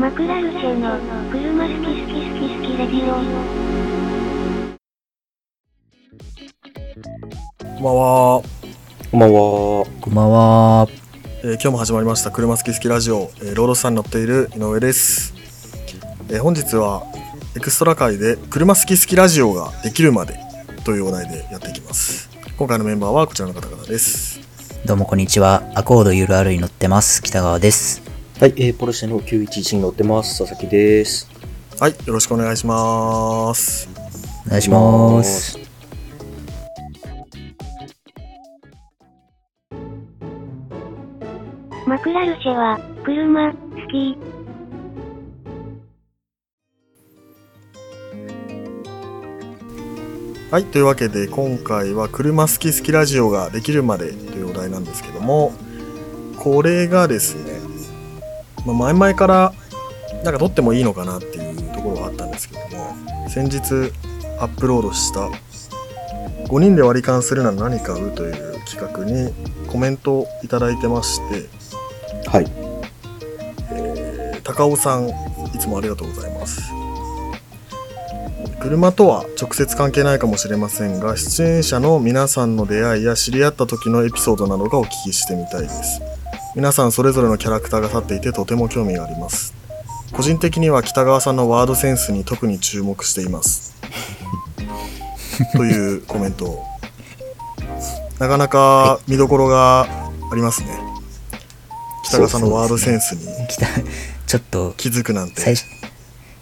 マクラルチェの車好き好き好き好きレディオこんばんは、こんばんは。こんばんは。えー今日も始まりました車好き好きラジオ、えーロードスターに乗っている井上です、えー本日はエクストラ回で車好き好きラジオができるまでというお題でやっていきます今回のメンバーはこちらの方々ですどうもこんにちは。アコード URL に乗ってます。北川です。はい、えー、ポルシェの911に乗ってます。佐々木です。はいよろしくお願いしますお願いします。マクラルチェは車好きはいというわけで今回は車好き好きラジオができるまでというお題なんですけどもこれがですね、まあ、前々からなんか撮ってもいいのかなっていうところがあったんですけども先日アップロードした5人で割り勘するなら何買うという企画にコメントをいただいてまして、はい。えー高尾さんいつもありがとうございます車とは直接関係ないかもしれませんが出演者の皆さんの出会いや知り合った時のエピソードなどがお聞きしてみたいです皆さんそれぞれのキャラクターが立っていてとても興味があります。個人的には北川さんのワードセンスに特に注目しています。というコメントを。なかなか見どころがありますね。北川さんのワードセンスに。ちょっと、気づくなんて。最初、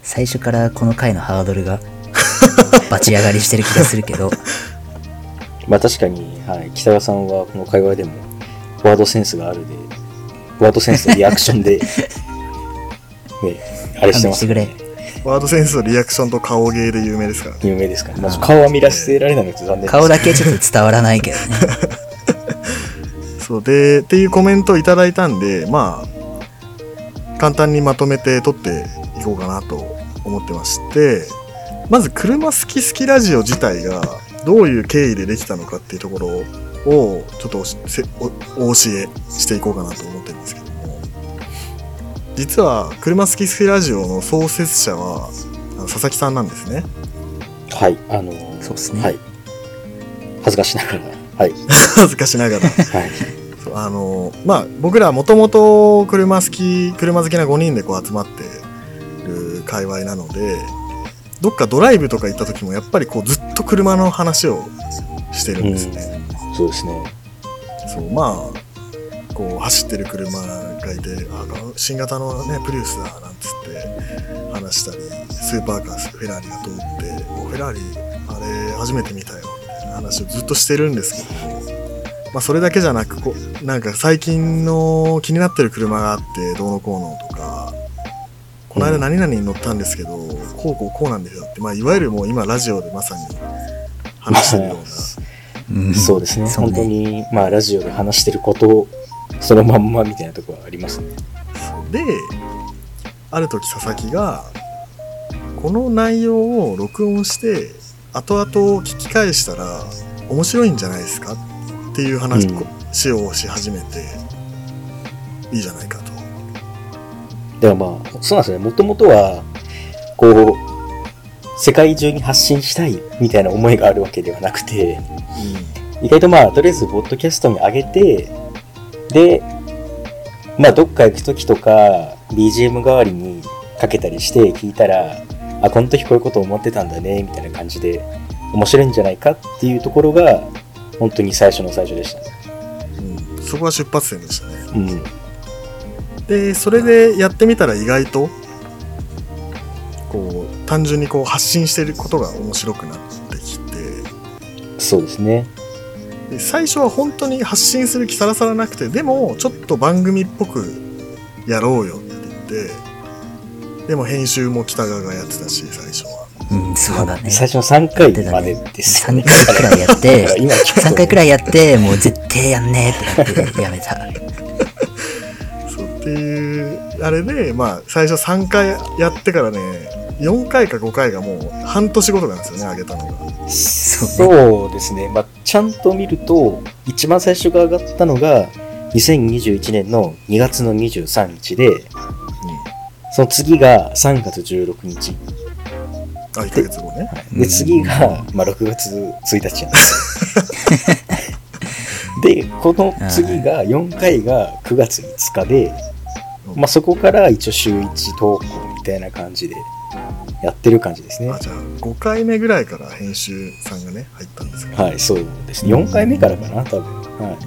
最初からこの回のハードルが、バチ上がりしてる気がするけど、まあ確かに、はい、北川さんはこの会話でも、ワードセンスがあるで、ワードセンスのリアクションで、ね、あれしてます勘弁してくれ。ワードセンスのリアクションと顔芸で有名ですからね有名ですか？ら、まあ、顔は見らせられないので残念です。顔だけちょっと伝わらないけどね。そうでっていうコメントをいただいたんでまあ簡単にまとめて撮っていこうかなと思ってましてまず車好き好きラジオ自体がどういう経緯でできたのかっていうところをちょっとおしせおお教えしていこうかなと思ってるんですけども実は車好き好きラジオの創設者はあの佐々木さんなんですねはい、あのーそうっすねはい。恥ずかしながら、はい。恥ずかしながら はい。そうあのまあ僕らもともと車好き車好きな5人でこう集まってる界隈なのでどっかドライブとか行った時もやっぱりこうずっと車の話をしてるんですね、そうですね。そうまあこう走ってる車がいてあ新型のねプリウスだなんつって話したりスーパーカーフェラーリが通ってフェラーリあれ初めて見たよみたいな話をずっとしてるんですけどまあそれだけじゃなくこうなんか最近の気になってる車があってどうのこうのとかこの間何々に乗ったんですけど、こうこうこうなんですよって、まあ、いわゆるもう今ラジオでまさに話してるようなうんそうですね。本当に、まあラジオで話してることを、そのまんまみたいなところはありますね。である時佐々木がこの内容を録音して後々聞き返したら面白いんじゃないですかっていう話うんをし始めて、いいじゃないかと。でもまあ、そうなんですよね。もともとは、こう、世界中に発信したいみたいな思いがあるわけではなくて、意外とまあ、とりあえず、ポッドキャストに上げて、で、まあ、どっか行くときとか、BGM 代わりにかけたりして聞いたら、あ、この時こういうこと思ってたんだね、みたいな感じで、面白いんじゃないかっていうところが、本当に最初の最初でしたね。うんうんそこが出発点でしたね。うん。でそれでやってみたら意外とこう単純にこう発信してることが面白くなってきてそうですね。で最初は本当に発信する気さらさらなくてでもちょっと番組っぽくやろうよって言ってでも編集も北川がやってたし最初はうん、そうだね。最初の3回までですよね。3回くらいやって、今聞くと3回くらいやって、もう絶対やんねえってなってやめた。そうっていうあれでまあ最初3回やってからね4回か5回がもう半年ごとなんですよね上げたのがそうですね。まあ、ちゃんと見ると、一番最初が上がったのが、2021年の2月の23日で、その次が3月16日。あ、1ヶ月後ね。で、次が、まあ、6月1日なんですよ。で、この次が、4回が9月5日で、まあ、そこから一応週1投稿みたいな感じでやってる感じですねあ、。じゃあ、5回目ぐらいから編集さんがね、入ったんですか、はい、そうですね。4回目からかな、多分。はい。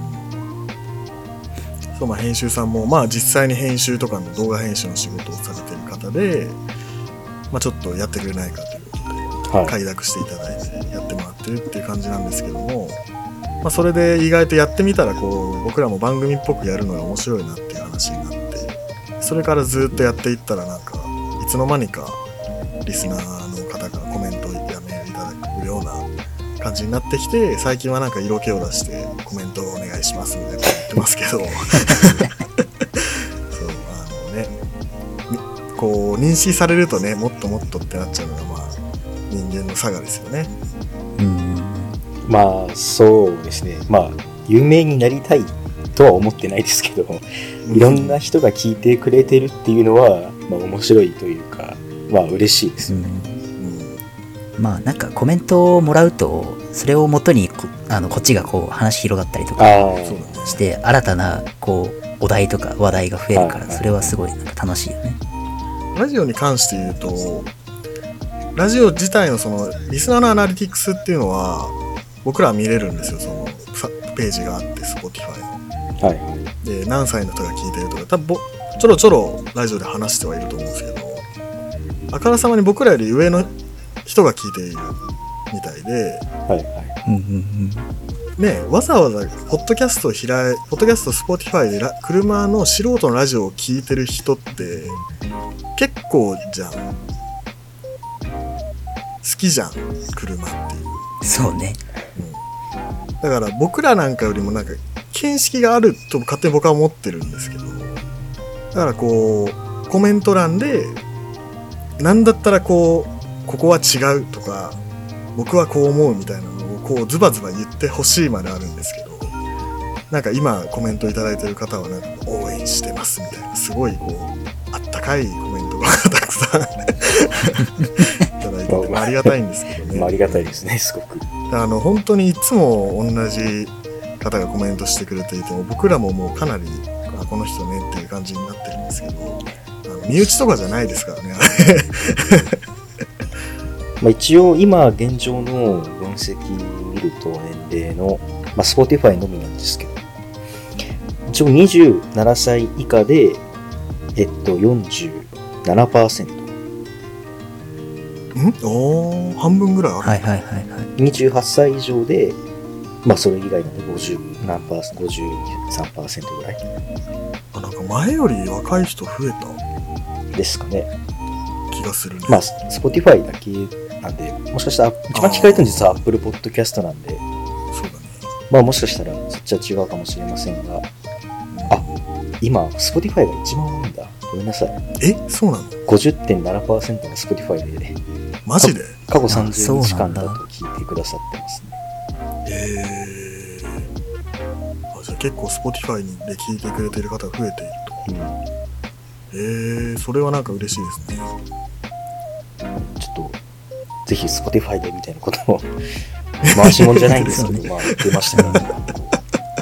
そう、まあ、編集さんも、まあ、実際に編集とかの動画編集の仕事をされてる方で、まあ、ちょっとやってくれないかということで、はい。快諾していただいてやってもらってるっていう感じなんですけども、まあ、それで意外とやってみたらこう僕らも番組っぽくやるのが面白いなっていう話になってそれからずっとやっていったらなんかいつの間にかリスナーの方からコメントやメールいただくような感じになってきて最近はなんか色気を出してコメントをお願いしますみたいなこと言ってますけど そうあのねみこう認識されるとねもっともっとってなっちゃうのがまあ人間の差がですよね。うん。まあ、そうですね。まあ、有名になりたいとは思ってないですけど、いろんな人が聞いてくれてるっていうのは、まあ、面白いというか、まあ、嬉しいですよね。うんまあなんかコメントをもらうと、それをもとにこあのこっちがこう話広がったりとか。して、新たなこうお題とか話題が増えるから、それはすごいなんか楽しいよね。ラジオに関して言うと、ラジオ自体のそのリスナーのアナリティクスっていうのは僕らは見れるんですよ。そのさページがあって Spotify の。はいはい。で何歳の人が聞いてるとか多分ぼちょろちょろラジオで話してはいると思うんですけどあからさまに僕らより上の人が聞いているみたいではいはい。うんうんねわざわざポッドキャストを開いポッドキャスト Spotify でラ車の素人のラジオを聞いてる人って結構じゃん好きじゃん車っていううん。そうね。だから僕らなんかよりもなんか見識があると勝手に僕は思ってるんですけどだからこうコメント欄でなんだったらこうここは違うとか僕はこう思うみたいなのをこうズバズバ言ってほしいまであるんですけどなんか今コメントいただいてる方はなんか応援してますみたいなすごいこうあったかいコメントがたくさん いただいてて、まあありがたいんですけどね。まあ、ありがたいですね、すごく。あの本当にいつも同じ方がコメントしてくれていても僕らももうかなりあこの人ねっていう感じになってるんですけどあの身内とかじゃないですからね まあ、一応、今、現状の分析見ると年齢の、まあ、Spotify のみなんですけど、一応27歳以下で、えっと、47%。ん？おー半分ぐらいある、はいはいはいはい。28歳以上で、まあ、それ以外なんで50何パーセント、53%ぐらい。あなんか前より若い人増えたですかね。気がするね、まあ、Spotify だけなんで、もしかしたら、一番聞かれてるの実は Apple Podcast なんで、そうだね。まあもしかしたらそっちは違うかもしれませんが、あ今、Spotify が一番多いんだ。ごめんなさい。えそうなの？50.7%が Spotify で、マジで？過去あそう30日間だと聞いてくださってますね。えー、あじゃあ結構 Spotify にで聞いてくれてる方が増えているとうん。えー、それはなんか嬉しいですねちょっと、ぜひ Spotify でみたいなことを、回しもんじゃないんですけど、まあ出ましたね。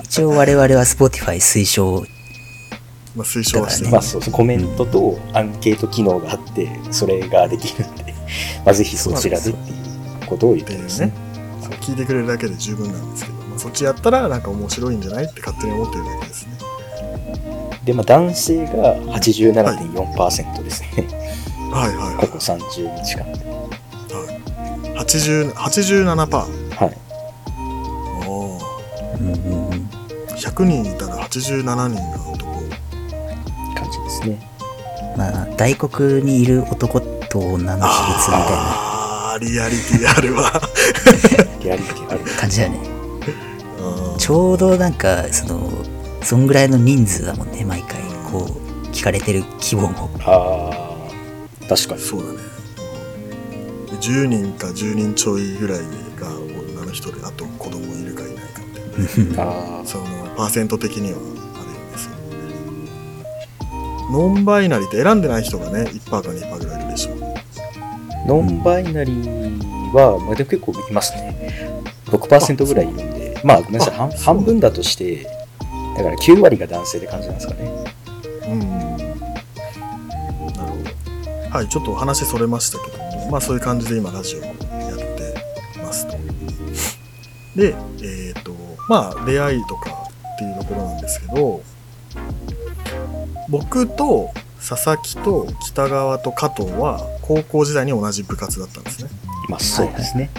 一応我々は Spotify 推奨。まあ推奨はしてるまあそうそう、コメントとアンケート機能があって、それができるんで、まあぜひそちらでっていうことを言ってますねね。そう聞いてくれるだけで十分なんですけど、まあ、そっちやったらなんか面白いんじゃないって勝手に思ってるだけですねで、まあ男性が87.4%ですね。はいはい過去30日間で。はいはい80 87%パーはい。おーうんうんうん。100人いたら87人が男感じですね。まあ、大黒にいる男と女の比率みたいなリアリティあるわリアリティある。感じだね。うんちょうどなんか、その、そんぐらいの人数だもんね、毎回。こう、聞かれてる規模も。ああ、確かに。そうだねで10人か10人ちょいぐらいが女の人であと子供いるかいないかってあそのパーセント的にはあるよねそうノンバイナリーって選んでない人がね、1%か2%ぐらいいるでしょ。ノンバイナリーは、まあ、でも結構いますね。6%ぐらいいるんで、まあ、ごめんなさい、半分だとして、だから9割が男性って感じなんですかね。うん。なるほど。はい、ちょっとお話それましたけども、まあそういう感じで今ラジオをやってますと。で、えっ、と、まあ出会いとかっていうところなんですけど、僕と佐々木と北川と加藤は高校時代に同じ部活だったんですね。まあ、そうですね。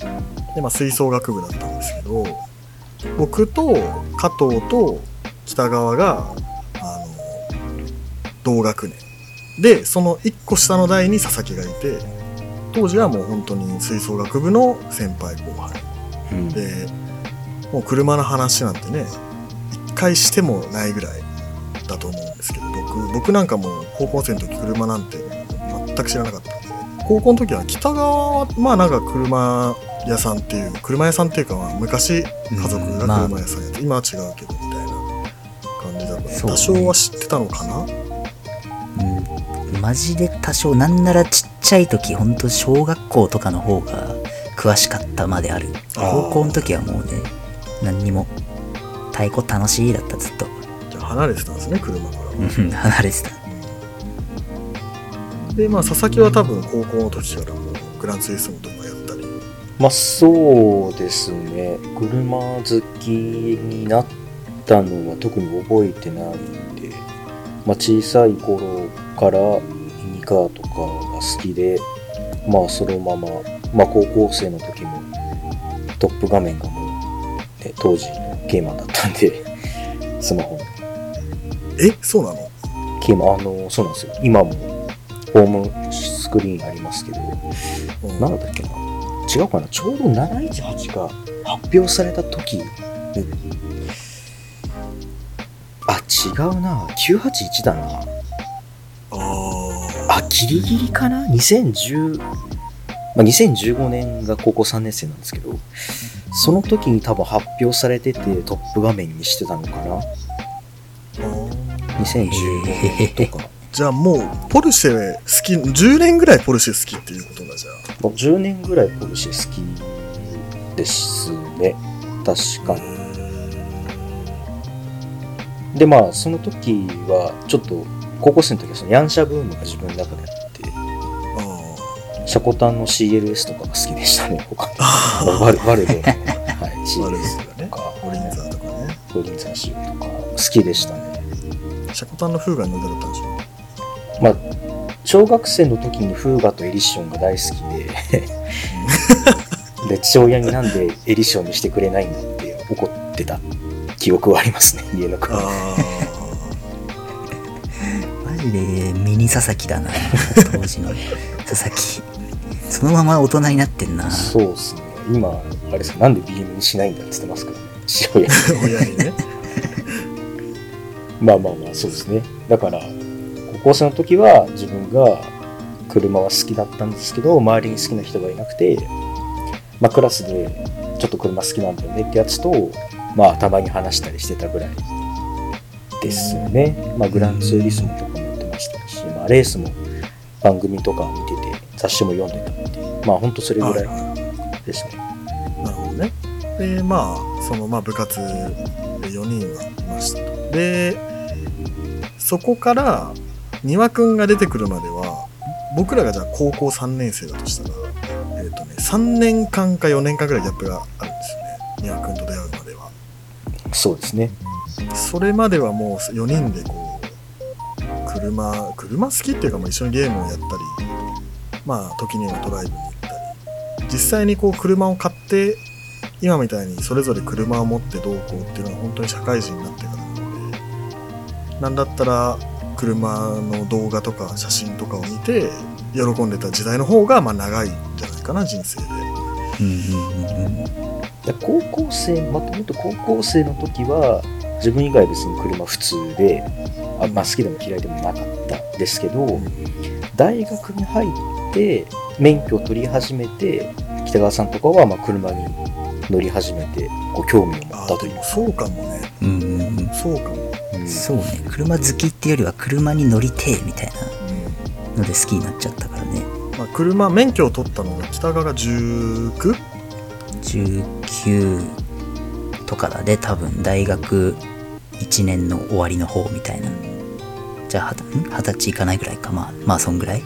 うん、で、まあ、吹奏楽部だったんですけど、僕と加藤と北川が、あの、同学年。で、その1個下の代に佐々木がいて、当時はもう本当に吹奏楽部の先輩後輩。うんで、もう車の話なんてね、一回してもないぐらいだと思うんですけど、僕、僕なんかもう高校生の時車なんて全く知らなかったんで、高校の時は北川は、まあなんか車屋さんっていう、車屋さんっていうかまあ昔家族がまあ。車屋さんやって、今は違うけどみたいな感じだから、多少は知ってたのかな？うん、マジで多少なんならちっちゃい時ほんと小学校とかの方が詳しかったまである。高校の時はもうね何にも太鼓楽しいだったずっと離れてたんですね、車から。うん離れてた。で、まあ佐々木は多分高校の時からもうグランツーリスモとかやったり、まあそうですね。車好きになったのは特に覚えてないんで、まあ小さい頃からミニカーとかが好きで、まあそのまま、まあ高校生の時もトップ画面がもう、ね、当時のゲーマーだったんで、スマホのえそうなの？ゲーマー、あの、そうなんですよ。今もホームスクリーンありますけど、うんなんだったっけな？違うかな？ちょうど718が発表された時に、あ、違うな。981だな。ああ、ギリギリかな ?2010、まあ、2015年が高校3年生なんですけど、その時に多分発表されててトップ画面にしてたのかな？?2015 年とか。じゃあもうポルシェ好き10年ぐらいポルシェ好きっていうことだじゃもう10年ぐらいポルシェ好きですね。確かに。でまあその時はちょっと高校生の時はそのヤンシャブームが自分の中であってあシャコタンの CLS とかが好きでしたね他にあワルワルドの、はい、CLS とね。か。オリンザーとかね。ロリンザンシュとか好きでしたねシャコタンのフーガに乗りたかったんでしょまあ小学生の時にフーガとエリッションが大好きで。で父親になんでエリッションにしてくれないんだって怒ってた記憶はありますね家のあ車マジでミニ佐々木だな当時の佐々木。そのまま大人になってんな。そうですね。今、あれです。か、なんで BM にしないんだって言ってますからね。父親に。あ 親にねまあまあまあ、そうですね。だから、高校生の時は自分が車は好きだったんですけど、周りに好きな人がいなくて、まあクラスでちょっと車好きなんだよねってやつと、まあたまに話したりしてたぐらいですね。まあグランツーリスモとかもやってましたし、まあレースも番組とか見てて、雑誌も読んでたっていう、まあほんとそれぐらいですね。なるほどねでまあそのまあ部活で4人はいましたとでそこから丹羽くんが出てくるまでは僕らがじゃあ高校3年生だとしたらえっ、とね3年間か4年間ぐらいギャップがあるんですよね丹羽くんと出会うまではそうですね。それまではもう4人でこう車車好きっていうかまあ一緒にゲームをやったりまあ時にはドライブに行ったり実際にこう車を買って今みたいにそれぞれ車を持ってどうこうっていうのは本当に社会人になってからなんだったら車の動画とか写真とかを見て喜んでた時代の方がまあ長いんじゃないかな人生で。うんうんうん高校生まともと高校生の時は自分以外別に車普通であ、まあ、好きでも嫌いでもなかったですけど大学に入って免許を取り始めて北川さんとかはまあ車に乗り始めてこう興味を持あったというあでもそうかもね。うんうんうん。そうかもそうね。車好きっていうよりは車に乗りてえみたいうんなので好きになっちゃったからね。まあ、車免許を取ったのが北川が 19? 19とかだで多分。大学1年の終わりの方みたいな。じゃあ二十歳いかないぐらいか。まあまあそんぐらい？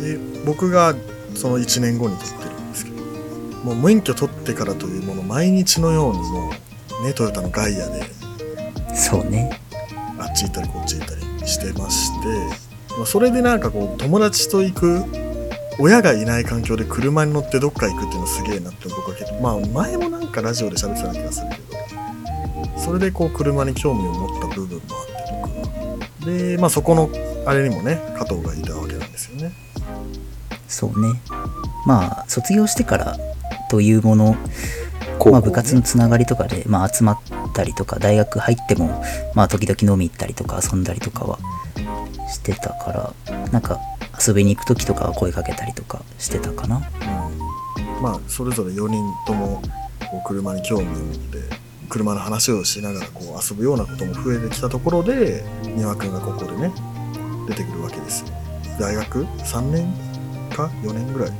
で僕がその1年後に取ってるんですけど。もう免許取ってからというもの毎日のようにもうねトヨタのガイアでそうね。あっち行ったりこっち行ったりしてまして、まあ、それでなんかこう友達と行く親がいない環境で車に乗ってどっか行くっていうのすげえなって僕は結構まあ前もなんかラジオで喋ってた気がするけどそれでこう車に興味を持った部分もあってとかでまあそこのあれにもね加藤がいたわけなんですよね。そうね。まあ卒業してからというものまあ、部活のつながりとかで、まあ、集まったりとか大学入っても、まあ、時々飲み行ったりとか遊んだりとかはしてたからなんか遊びに行く時とかは声かけたりとかしてたかな。うん。まあそれぞれ4人ともこう車に興味を持って車の話をしながらこう遊ぶようなことも増えてきたところで丹羽君がここでね出てくるわけですよ。大学？3年？か？4年ぐらい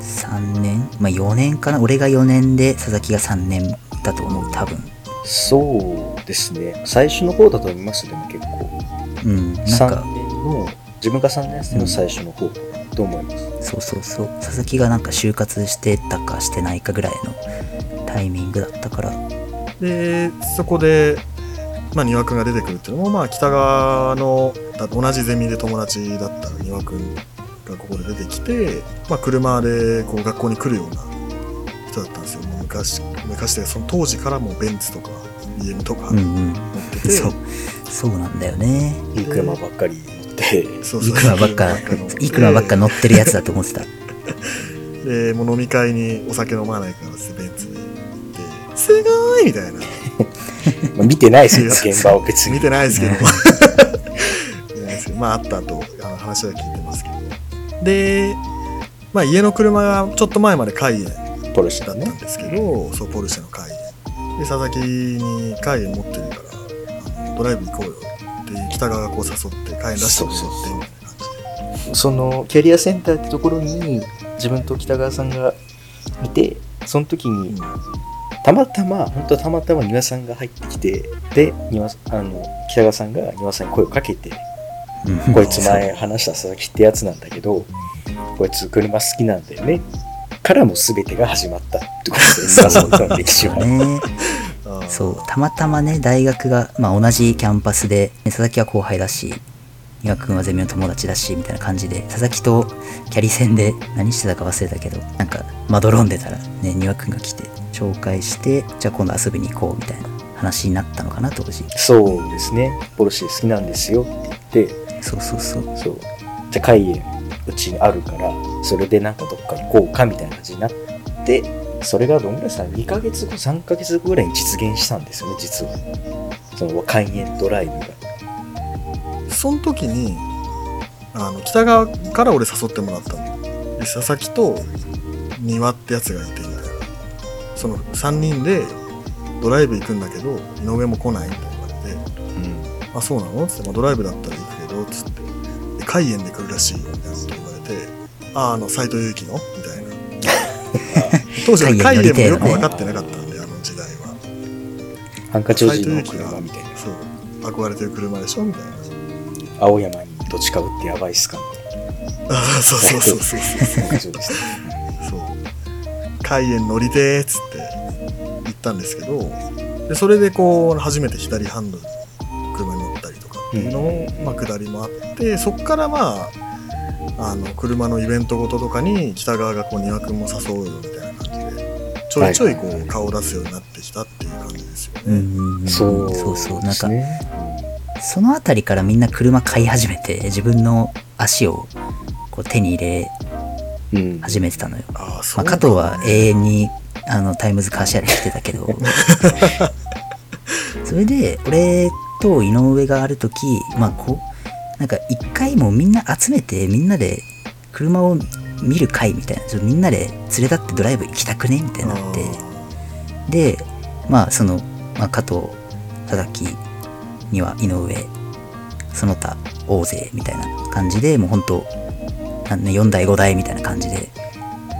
3年？まあ4年かな。俺が4年で佐々木が3年だと思う多分そうですね。最初の方だと思います、でも結構。うんなん3か年の、自分が3年生の最初の方と思います？そうそうそう佐々木がなんか就活してたかしてないかぐらいのタイミングだったからでそこで、まあ、丹羽君が出てくるっていうのも、まあ、北川のだ同じゼミで友達だった丹羽君がここで出てきて、まあ、車でこう学校に来るような人だったんですよもう昔昔でその当時からもうベンツとか BM とかうん乗うん。ってて、そう。そうなんだよね。いい車ばっかり乗って、そういい車ばっかいい車ばっか乗ってるやつだと思ってた。でもう飲み会にお酒飲まないからってベンツで行ってすごいみたいな。まあ見てないですよ、現場を別に。見てないですけどうん 見てないですけど。まああったとあの話は聞いてますけど。で、まあ、家の車がちょっと前までカイエンポルシェだったん。ですけど、そうポルシェのカイエンで佐々木にカイエン持ってるからあのドライブ行こうよって北川がこう誘ってカイエン出してもらってみたいな感じで。そのキャリアセンターってところに自分と北川さんがいてその時にたまたま本当たまたま庭さんが入ってきてで庭あの北川さんが庭さんに声をかけてうん。こいつ前話した佐々木ってやつなんだけどこいつ車好きなんだよねからも全てが始まったってことです庭さんとの歴史はね そうたまたまね大学が、まあ、同じキャンパスで、ね佐々木は後輩だし丹羽君はゼミの友達だしみたいな感じで佐々木とキャリ戦で何してたか忘れたけどなんかまどろんでたらね丹羽君が来て紹介してじゃあ今度遊びに行こうみたいな話になったのかな当時。そうですね。ポルシェ好きなんですよって言って。そうそうそう。そう。じゃあ、海縁うちにあるから、それでなんかどっか行こうかみたいな感じになって、それがどんぐらいさ、2ヶ月後、3ヶ月後ぐらいに実現したんですよね、実は。その海縁ドライブが。その時にあの北川から俺誘ってもらったので佐々木と丹羽ってやつがいてみたいなその3人でドライブ行くんだけど井上も来ないみたいな言われてうん。「あそうなの?」っつって、まあ、ドライブだったら行くけど」っつって「で海縁で来るらしいよ」みたいなこと言われて「あああの斎藤佑樹の?」みたいな。当時は海海縁乗り縁もよく分かってなかったんであの時代は。ハンカチ王子の車みたいな。そう憧れてる車でしょ？みたいな。青山に土地買うってやばいっすかああそうそうそうそうそう。そう。乗りてーっつって行ったんですけどでそれでこう。初めて左ハンドルのも、まあ、下りもあってそっからまああの車のイベントごととかに北川がこう丹羽君も誘うよみたいな感じでちょいちょいこう顔を出すようになってきたっていう感じですよね。うんうんうんそうそうそうなんか。その辺りからみんな車買い始めて自分の足をこう手に入れうん。始めてたのよああそうまあ、加藤は永遠にあのタイムズカーシェアで来てたけど それで俺と井上がある時まあこうなんか一回もみんな集めてみんなで車を見る会みたいなちょみんなで連れ立ってドライブ行きたくねみたいになって。でまあその、まあ、加藤佐々木には井上、その他大勢みたいな感じで、もう本当、4代5代みたいな感じで、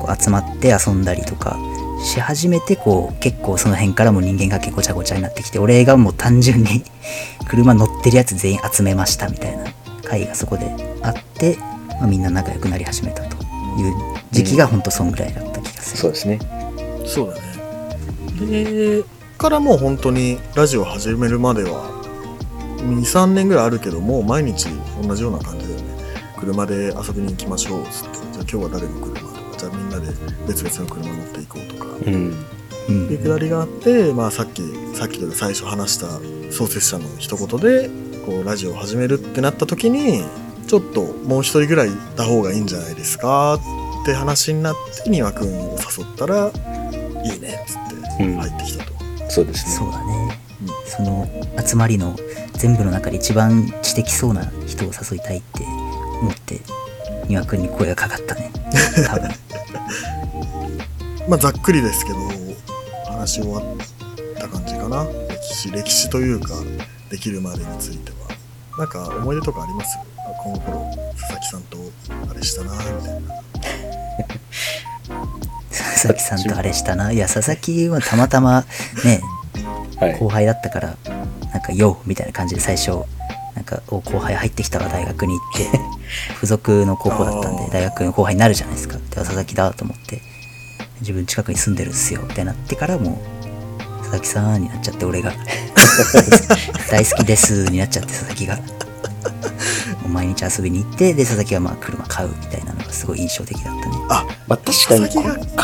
こう集まって遊んだりとかし始めて、こう結構その辺からも人間関係ごちゃごちゃになってきて、俺がもう単純に 車乗ってるやつ全員集めましたみたいな会がそこであって、まあ、みんな仲良くなり始めたという時期が本当そんぐらいだった気がする。そうですね。そうだねでからもう本当にラジオ始めるまでは23年ぐらいあるけどもう毎日同じような感じだよね車で遊びに行きましょうっつってじゃあ今日は誰の車とかじゃあみんなで別々の車乗っていこううん。うんうくだりがあって、まあ、さっきさっきというか最初話した創設者の一言でこうラジオを始めるってなった時にちょっともう一人ぐらいいた方がいいんじゃないですかって話になって丹羽君を誘ったらいいねっつってうん入ってきたと、そうですね。そうだね。その集まりの全部の中で一番知的そうな人を誘いたいって思って、丹羽くんに声がかかったね。多分。まあざっくりですけど話し終わった感じかな。歴史歴史というかできるまでについては。なんか思い出とかあります？あこの頃佐々木さんとあれしたなみたいな。佐々木さんとあれしたな。いや、佐々木はたまたまね、はい。後輩だったから、なんか、ようみたいな感じで最初、なんか、お後輩入ってきたわ、大学に行って、付属の高校だったんで大学の後輩になるじゃないですか。で、佐々木だと思って、自分近くに住んでるんすよ、ってなってからもう、佐々木さんになっちゃって、俺が。大好きですになっちゃって、佐々木が。もう毎日遊びに行って、で、佐々木はまあ車買うみたいなのがすごい印象的だったね。あまあ確かに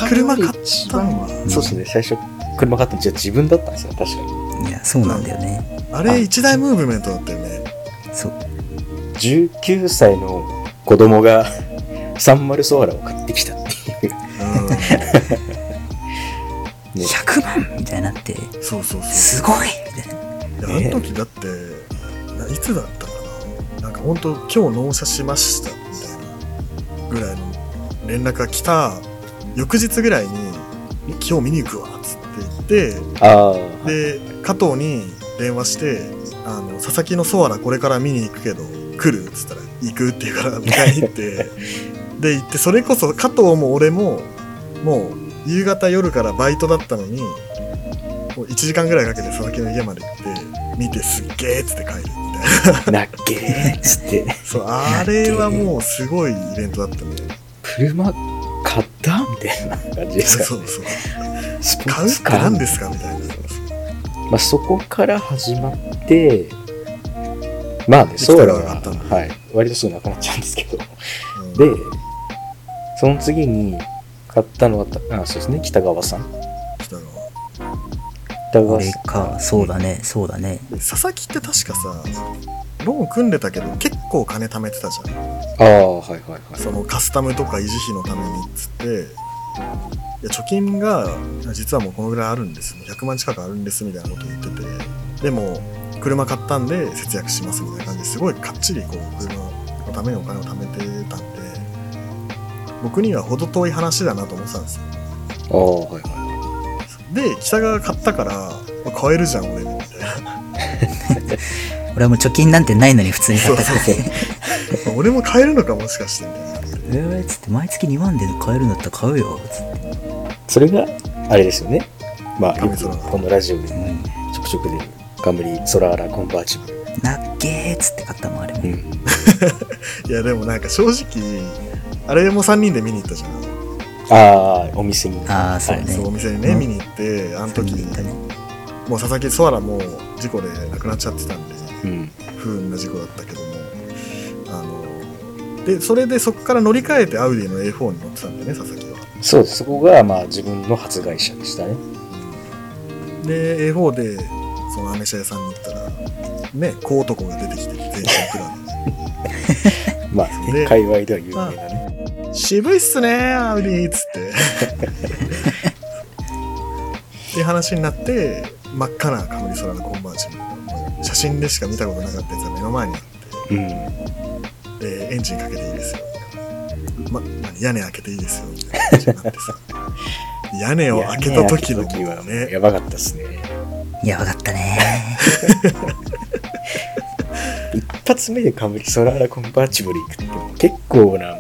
車買ったのはそうですね。最初、車買ったのじゃあ自分だったんですよ。確かに。いや、そうなんだよね。あれ一大ムーブメントだったよねそう。19歳の子供が30ソアラを買ってきたっていう。うね、100万みたいになって、んそうそうそう。すごいみたいな。いやあの時だってないつだったかな。なんか本当今日納車しましたみたいなぐらいの連絡が来た翌日ぐらいに今日見に行くわっつって言ってああ、で加藤に電話してあの佐々木のソアラこれから見に行くけど来るっつったら行くって言うから迎えに行って。で行ってそれこそ加藤も俺ももう夕方夜からバイトだったのにもう1時間ぐらいかけて佐々木の家まで行って見てすっげーっつって帰るみたいな。なっけーっつって、そうあれはもうすごいイベントだったね車買ったみたいな感じですかそうそうスポ買うって何ですかみたいな。まあ、そこから始まって、まあね、でソーラは、はい、割とすぐなくなっちゃうんですけど、うん。で、その次に買ったのは、あそうですね、北川さん。北川北川俺さん。か、そうだね、そうだね。で佐々木って確かさローン組んでたけど結構金貯めてたじゃんああ、はいはいはい。そのカスタムとか維持費のためにっつっていや貯金が実はもうこのぐらいあるんです100万近くあるんですみたいなこと言っててでも車買ったんで節約しますみたいな感じですごいかっちりこう車のためにお金を貯めてたんで僕には程遠い話だなと思ってたんですよああ、はいはい。で北川買ったからあ買えるじゃん俺みたいな俺はもう貯金なんてないのに普通に買ったから。俺も買えるのかもしかしてみたいなえーっつって、毎月2万で買えるんだったら買うよ。つって。それが、あれですよね。まあ、このラジオでうん。ちょくちょく出る、ガムリソラーラコンバーチブル。なっけーっつって買ったもん、あれも。うん。いやでもなんか正直あれも3人で見に行ったじゃんああ、お店に。あーそうねそうお店にね、うん見に行ってあの時にねもう佐々木ソアラも事故で亡くなっちゃってたんでうん。不運な事故だったけどもあのでそれでそこから乗り換えてアウディの A4 に乗ってたんでね佐々木はそうです。そこが、まあ、自分の初会社でしたね。で A4 でそのアメ車屋さんに行ったらね小男が出てきて全身クラ まあ、でね、界隈では有名なね。ブ渋いっすねアウディっつって。っていう話になって真っ赤なカムリソラのコンバーチブルがもう写真でしか見たことなかったやつが目の前にあって。うん。でエンジンかけていいですよ。ま、何屋根開けていいですよ。みたいな感じになってさ屋根を開けた時の時はねやばかったっすね。やばかったね。発目でカムリソラーラコンバーチブル行くって結構な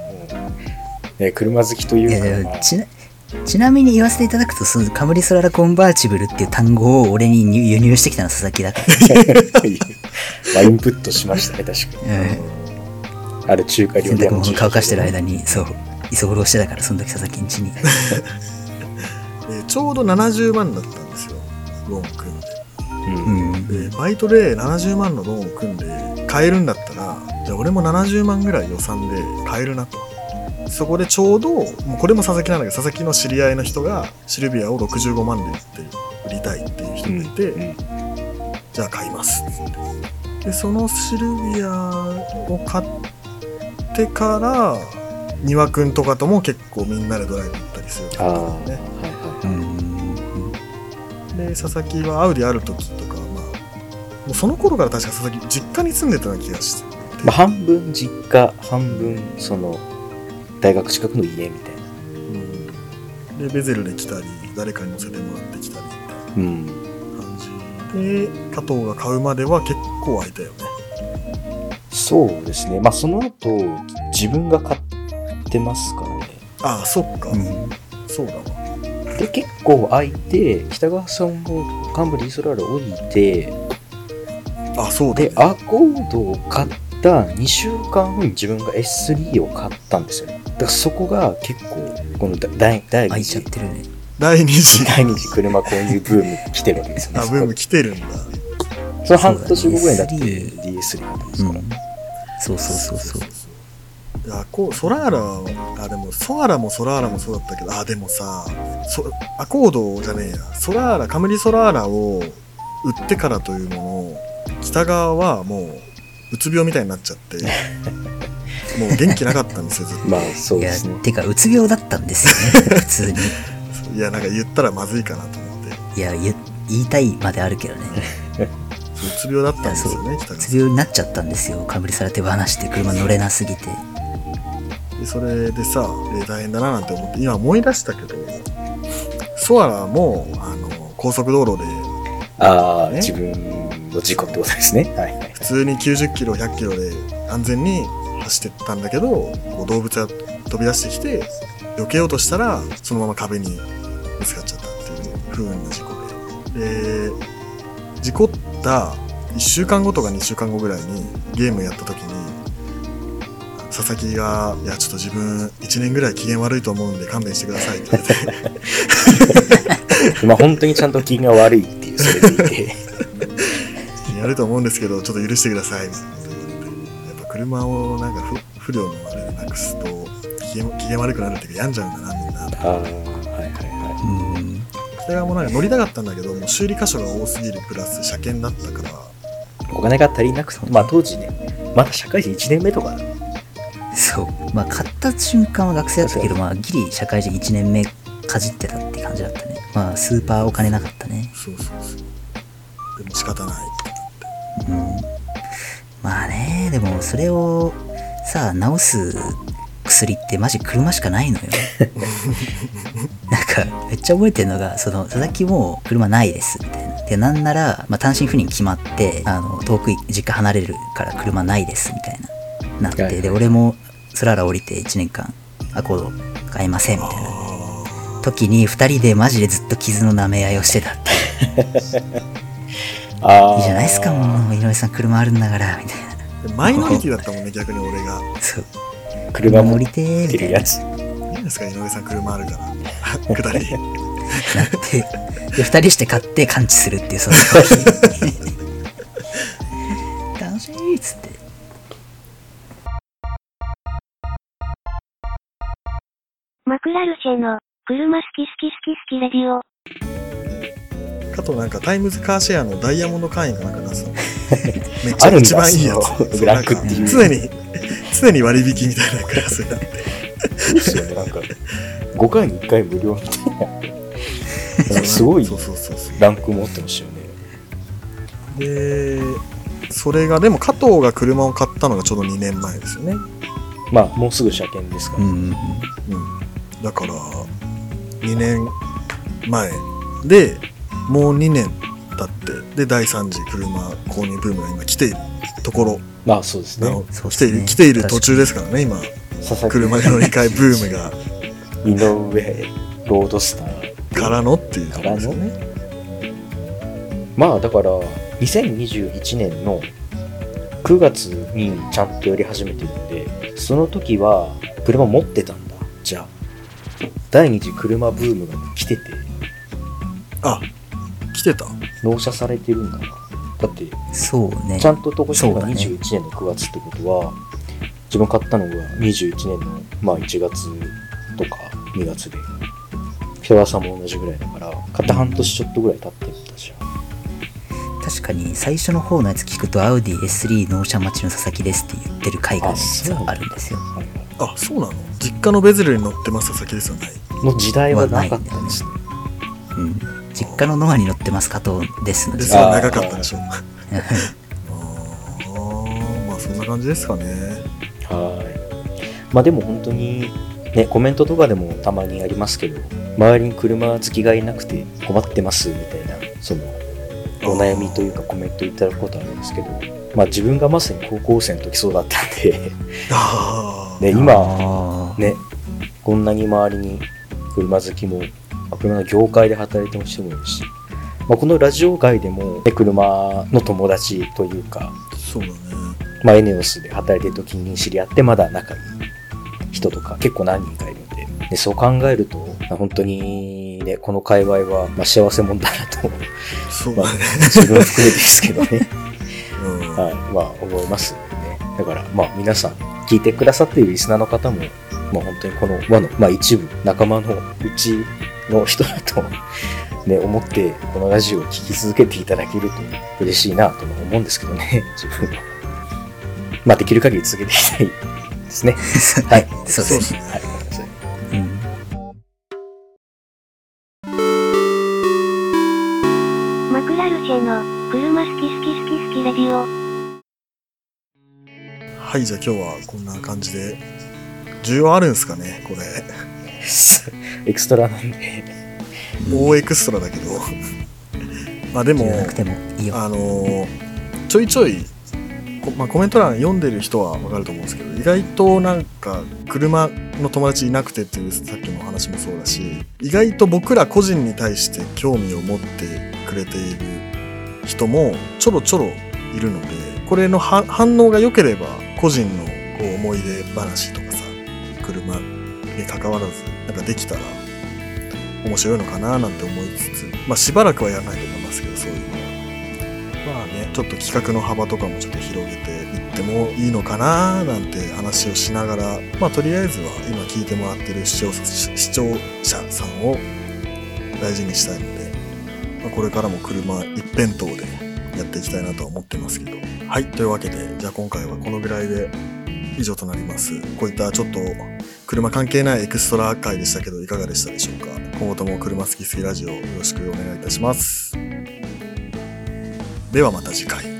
もう、ね、車好きといいうやか、ちなちなみに言わせていただくとそのカムリソララコンバーチブルっていう単語を俺に輸輸入してきたのは佐々木だ。から、まあインプットしましたね確かに。うん、ある中華料洗濯理屋の物乾かしてる間にそう居候してたからその時佐々木ん家に。でちょうど70万だったんですよローン組んで。うん。うんでバイトで70万のローンを組んで買えるんだったらじゃあ俺も70万ぐらい予算で買えるなとそこでちょうどもうこれも佐々木なんだけど佐々木の知り合いの人がシルビアを65万で売って売りたいっていう人がいて、うんじゃあ買います。でそのシルビアを買ってから丹羽くんとかとも結構みんなでドライブ行ったりするんだああ、よはいねはうんで佐々木はアウディある時とかはまあもうその頃から確か佐々木実家に住んでたような気がしてい。まあ、半分実家、半分その大学近くの家みたいな。うんでベゼルで来たり誰かに乗せてもらってきたりみうん。たいな感じで加藤が買うまでは結構空いたよねそうですね。まあその後、自分が買ってますからね。ああそっか、うんそうだわで、結構空いて、北川さんもカンブリイソラール降りて、あそうだ、ねで、、アコードを買った2週間後に自分が S3 を買ったんですよね。だからそこが結構、この第第開いちゃってるね。第二次。第二次車購入ブーム来てるわけですよ。ね。あブーム来てるんだ。その半年後ぐらいになってそうだね。DS3 だったんですから。うん。そうそうそうそう。いやこうソラーラはあでもソアラもソラーラもそうだったけどあでもさそアコードじゃねえや。ソラーラカムリソラーラを売ってからというもの北側はもううつ病みたいになっちゃって。もう元気なかったんですよずっと。まあそういやですね。てかうつ病だったんですよね 普通に。いやなんか言ったらまずいかなと思って。いや言言いたいまであるけどね。そううつ病だったんですよね北う側つ病になっちゃったんですよかぶりされ手放して車乗れなすぎて。でそれでさえ大変だななんて思って今思い出したけどソアラもあの高速道路でああ、ね。自分の事故ってことですね。はい通に90キロ100キロで安全に走ってったんだけどこう動物が飛び出してきて避けようとしたらそのまま壁にぶつかっちゃったっていう不運な事故でで事故った1週間後とか2週間後ぐらいにゲームやった時に佐々木が「いやちょっと自分1年ぐらい機嫌悪いと思うんで勘弁してください」って言われて まあ本当にちゃんと気が悪いっていう、それでいて。やると思うんですけど、ちょっと許してください、みたいなこと言われて。やっぱ車をなんか不不良のあれでなくすと、機嫌機嫌悪くなるっていうか病んじゃうんだな、みんな。ああ、はいはいはうん北側もなんか乗りたかったんだけど、もう修理箇所が多すぎるプラス車検だったから、い。お金が足りなくて、まあ当時ね、まだ社会人1年目とか、そうまあ買った瞬間は学生だったけどまあギリ社会人1年目かじってたって感じだったねまあスーパーお金なかったねそうそうそう。でも仕方ない。うん。まあねでもそれをさ治す薬ってマジ車しかないのよ。なんかめっちゃ覚えてるのがその佐々木も車ないですみたいなでなんなら、まあ、単身赴任決まってあの遠く実家離れるから車ないですみたいな。なって、はい。で俺もスララ降りて1年間アコード買いませんみたいな。あ時に2人でマジでずっと傷の舐め合いをしてたって。いいじゃないですかもう井上さん車あるんだからみたいなマイノリティだったもんね、逆に俺が。そう車乗りてーみたいなてるやつ。いいんですか、井上さん車あるから。下り。なって、で、二人して買って感知するっていう、その楽しいっつって。マクラルシェの車好き好き好き好きレディオ。かとなんかタイムズカーシェアのダイヤモンド会員かなんか出すの。めっちゃ一番いいやつ。ブラックっていう常に、常に割引みたいなクラスになって。そうですよね、なんか、5回に1回無料みたいな。すごいそうそうそうそう。ランク持ってましたよね。で、それが、でも加藤が車を買ったのがちょうど2年前ですよね。まあ、もうすぐ車検ですから。うん。うん。だから、2年前で、もう2年経って、で、第3次車購入ブームが今来ているところ。まあそうですね。来ている来ている途中ですからね今。車で乗り換えブームが。井上ロードスターからのっていうとからのころですよねねまあだから2021年の9月にちゃんとやり始めてるんでその時は車持ってたんだ。じゃあ第二次車ブームが来てて。あ来てた？納車されてるんだな。だってそうね。ちゃんと投稿したのがそうだね。21年の9月ってことは、自分買ったのが21年の、まあ、1月とか2月で、北川さんも同じぐらいだから、買った半年ちょっとぐらい経ってるんだじゃん。確かに最初の方のやつ聞くとアウディ S3 納車待ちの佐々木ですって言ってる回が実はあるんですよ。はいあそうなの？実家のベゼルに乗ってます佐々木ですよね。の時代はなかったんですね。うん実家のノアに乗ってます加藤ですので。すでは長かったでしょ。まあそんな感じですかね。はい。まあでも本当に、ね、コメントとかでもたまにありますけど、周りに車好きがいなくて困ってますみたいな、その、お悩みというかコメントいただくことあるんですけど、まあ自分がまさに高校生の時そうだったんで、ああ、ね、今、ね、こんなに周りに車好きも、まあ車の業界で働いてる人もいるし、まあ、このラジオ界でも、ね、車の友達というか、そうだね。まあ、エネオスで働いてる時に知り合ってまだ仲いい人とか結構何人かいるんで、でそう考えると、まあ本当にね、この界隈は、まあ、幸せ者だなと、まあそうだね、自分含めてですけどね、うん。はい、まあ思いますよね。だから、まあ皆さん、聞いてくださっているリスナーの方も、まあ本当にこの輪の、まあ一部、仲間のうちの人だと、ね、思って、このラジオを聞き続けていただけると嬉しいなとも思うんですけどね、自分は。まあできる限り続けていきたいですね。はい。そうですねはい、ごめんなさい。うんマクラルチェの車好き好き好き好きレディオ。はいじゃあ今日はこんな感じで需要あるんすかねこれ エクストラなんで。大エクストラだけど まあでもあのーちょいちょいこまあ、コメント欄読んでる人はわかると思うんですけど意外となんか車の友達いなくてっていうさっきの話もそうだし意外と僕ら個人に対して興味を持ってくれている人もちょろちょろいるのでこれのは反応が良ければ個人のこう思い出話とかさ車に関わらずなんかできたら面白いのかななんて思いつつまあしばらくはやらないと思いますけどそういうのは。まあね、ちょっと企画の幅とかもちょっと広げていってもいいのかななんて話をしながら、まあとりあえずは今聞いてもらってる視聴者視聴者さんを大事にしたいので、まあ、これからも車一辺倒でやっていきたいなとは思ってますけど。はい、というわけで、じゃあ今回はこのぐらいで以上となります。こういったちょっと車関係ないエクストラ回でしたけど、いかがでしたでしょうか？今後とも車好きすぎラジオよろしくお願いいたします。ではまた次回。